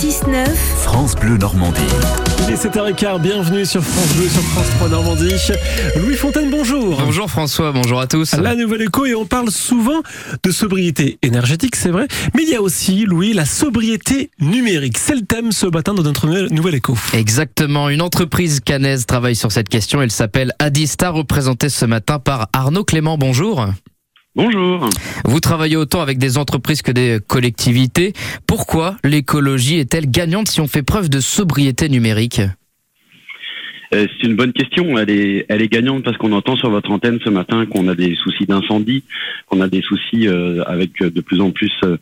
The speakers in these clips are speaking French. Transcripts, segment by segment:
6-9. France Bleu Normandie. Il est 7h15, bienvenue sur France Bleu, sur France 3 Normandie. Louis Fontaine, bonjour. Bonjour François, bonjour à tous. La Nouvelle Éco et on parle souvent de sobriété énergétique, c'est vrai, mais il y a aussi, Louis, la sobriété numérique. C'est le thème ce matin de notre Nouvelle Éco. Exactement, une entreprise canaise travaille sur cette question, elle s'appelle Adista, représentée ce matin par Arnaud Clément, bonjour. Bonjour. Vous travaillez autant avec des entreprises que des collectivités. Pourquoi l'écologie est-elle gagnante si on fait preuve de sobriété numérique? Euh, c'est une bonne question. Elle est, elle est gagnante parce qu'on entend sur votre antenne ce matin qu'on a des soucis d'incendie, qu'on a des soucis euh, avec de plus en plus euh,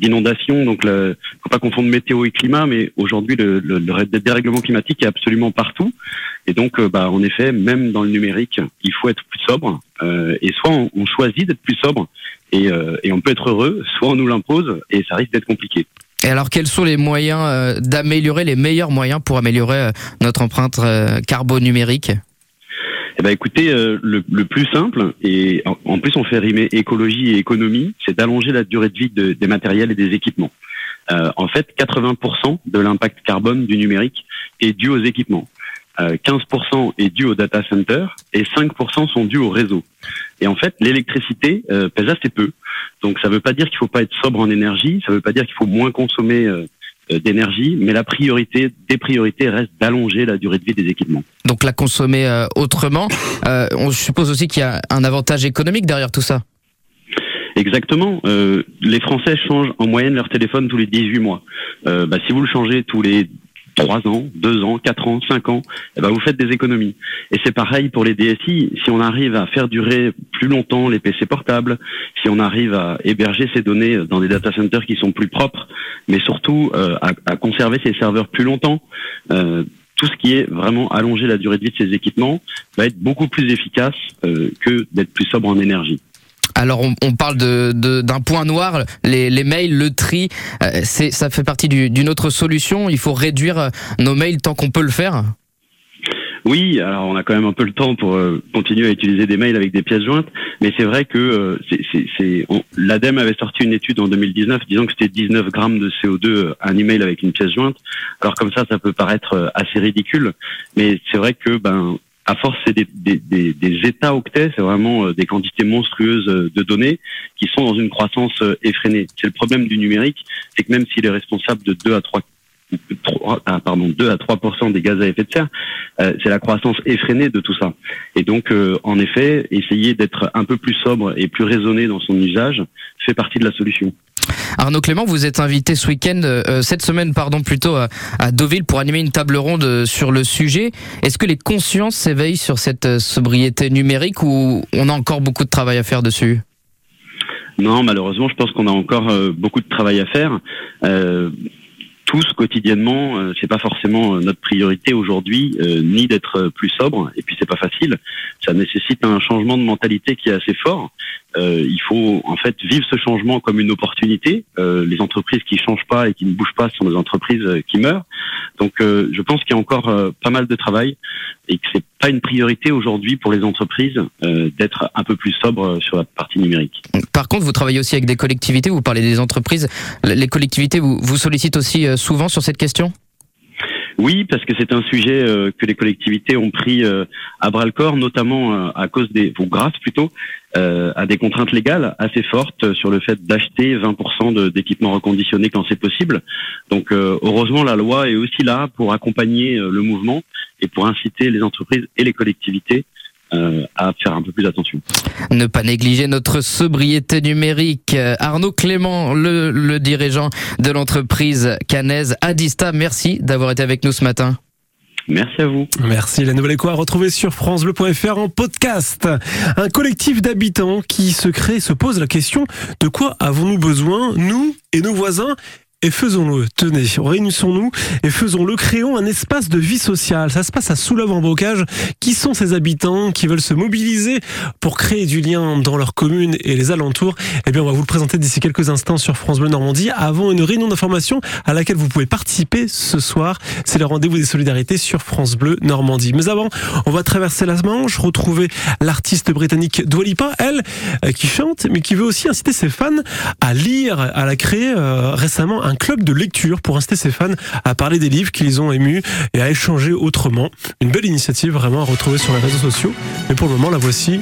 d'inondations. Donc, il faut pas confondre météo et climat, mais aujourd'hui, le, le, le dérèglement climatique est absolument partout. Et donc, bah, en effet, même dans le numérique, il faut être plus sobre. Et soit on, choisit d'être plus sobre et, et on peut être heureux, soit on nous l'impose et ça risque d'être compliqué. Et alors, quels sont les moyens euh, d'améliorer, les meilleurs moyens pour améliorer euh, notre empreinte euh, carbone numérique? Eh ben écoutez, le, plus simple, et en, plus on fait rimer écologie et économie, c'est d'allonger la durée de vie de, des matériels et des équipements. En fait, 80% de l'impact carbone du numérique est dû aux équipements. Euh, 15% est dû au data center et 5% sont dus au réseau. Et en fait, l'électricité euh, pèse assez peu. Donc ça ne veut pas dire qu'il faut pas être sobre en énergie, ça ne veut pas dire qu'il faut moins consommer euh, d'énergie, mais la priorité des priorités reste d'allonger la durée de vie des équipements. Donc la consommer euh, autrement. Euh, on suppose aussi qu'il y a un avantage économique derrière tout ça. Exactement. Euh, les Français changent en moyenne leur téléphone tous les 18 mois. Euh, bah, si vous le changez tous les 3 ans, 2 ans, 4 ans, 5 ans, eh ben vous faites des économies. Et c'est pareil pour les DSI. Si on arrive à faire durer plus longtemps les PC portables, si on arrive à héberger ces données dans des data centers qui sont plus propres, mais surtout euh, à, conserver ces serveurs plus longtemps, euh, tout ce qui est vraiment allonger la durée de vie de ces équipements va être beaucoup plus efficace euh, que d'être plus sobre en énergie. Alors on, on parle de, de, d'un point noir, les, les, mails, le tri, euh, c'est, ça fait partie du, d'une autre solution. Il faut réduire euh, nos mails tant qu'on peut le faire. Oui, alors on a quand même un peu le temps pour euh, continuer à utiliser des mails avec des pièces jointes, mais c'est vrai que euh, l'ADEME avait sorti une étude en 2019 disant que c'était 19 grammes de CO2 un email avec une pièce jointe. Alors comme ça, ça peut paraître euh, assez ridicule, mais c'est vrai que ben à force, c'est des, des, des, octets, c'est vraiment des quantités monstrueuses de données qui sont dans une croissance effrénée. C'est le problème du numérique, c'est que même s'il est responsable de 2 à 3 3, ah, pardon, 2 à 3 des gaz à effet de serre, euh, c'est la croissance effrénée de tout ça. Et donc, euh, en effet, essayer d'être un peu plus sobre et plus raisonné dans son usage fait partie de la solution. Arnaud Clément, vous êtes invité ce week-end, euh, cette semaine, pardon, plutôt à, Deauville pour animer une table ronde sur le sujet. Est-ce que les consciences s'éveillent sur cette sobriété numérique ou on a encore beaucoup de travail à faire dessus? Non, malheureusement, je pense qu'on a encore euh, beaucoup de travail à faire. Euh, tous quotidiennement, euh, c'est pas forcément notre priorité aujourd'hui, euh, ni d'être plus sobre. Et puis c'est pas facile. Ça nécessite un changement de mentalité qui est assez fort. Euh, il faut en fait vivre ce changement comme une opportunité. Euh, les entreprises qui changent pas et qui ne bougent pas sont des entreprises qui meurent. Donc je pense qu'il y a encore pas mal de travail et que c'est pas une priorité aujourd'hui pour les entreprises d'être un peu plus sobre sur la partie numérique. Par contre, vous travaillez aussi avec des collectivités. Vous parlez des entreprises. Les collectivités vous, vous sollicitent aussi souvent sur cette question? Oui, parce que c'est un sujet euh, que les collectivités ont pris euh, à bras le corps, notamment euh, à cause des, ou grâce plutôt, à des contraintes légales assez fortes sur le fait d'acheter 20% d'équipements reconditionnés quand c'est possible. Donc, heureusement, la loi est aussi là pour accompagner le mouvement et pour inciter les entreprises et les collectivités euh, à faire un peu plus attention. Ne pas négliger notre sobriété numérique. Arnaud Clément, le, le dirigeant de l'entreprise canaise Adista, merci d'avoir été avec nous ce matin. Merci à vous. Merci. La nouvelle écho à retrouver sur francebleu.fr en podcast. Un collectif d'habitants qui se crée, se pose la question de quoi avons-nous besoin, nous et nos voisins? Et faisons-le. Tenez, réunissons-nous et faisons-le. Créons un espace de vie sociale. Ça se passe à soulève en bocage Qui sont ces habitants qui veulent se mobiliser pour créer du lien dans leur commune et les alentours? Eh bien, on va vous le présenter d'ici quelques instants sur France Bleu Normandie avant une réunion d'information à laquelle vous pouvez participer ce soir. C'est le rendez-vous des solidarités sur France Bleu Normandie. Mais avant, on va traverser la Manche, retrouver l'artiste britannique Dwalipa, elle, euh, qui chante, mais qui veut aussi inciter ses fans à lire. Elle a créé euh, récemment un club de lecture pour inciter ses fans à parler des livres qu'ils ont émus et à échanger autrement. Une belle initiative vraiment à retrouver sur les réseaux sociaux. Mais pour le moment, la voici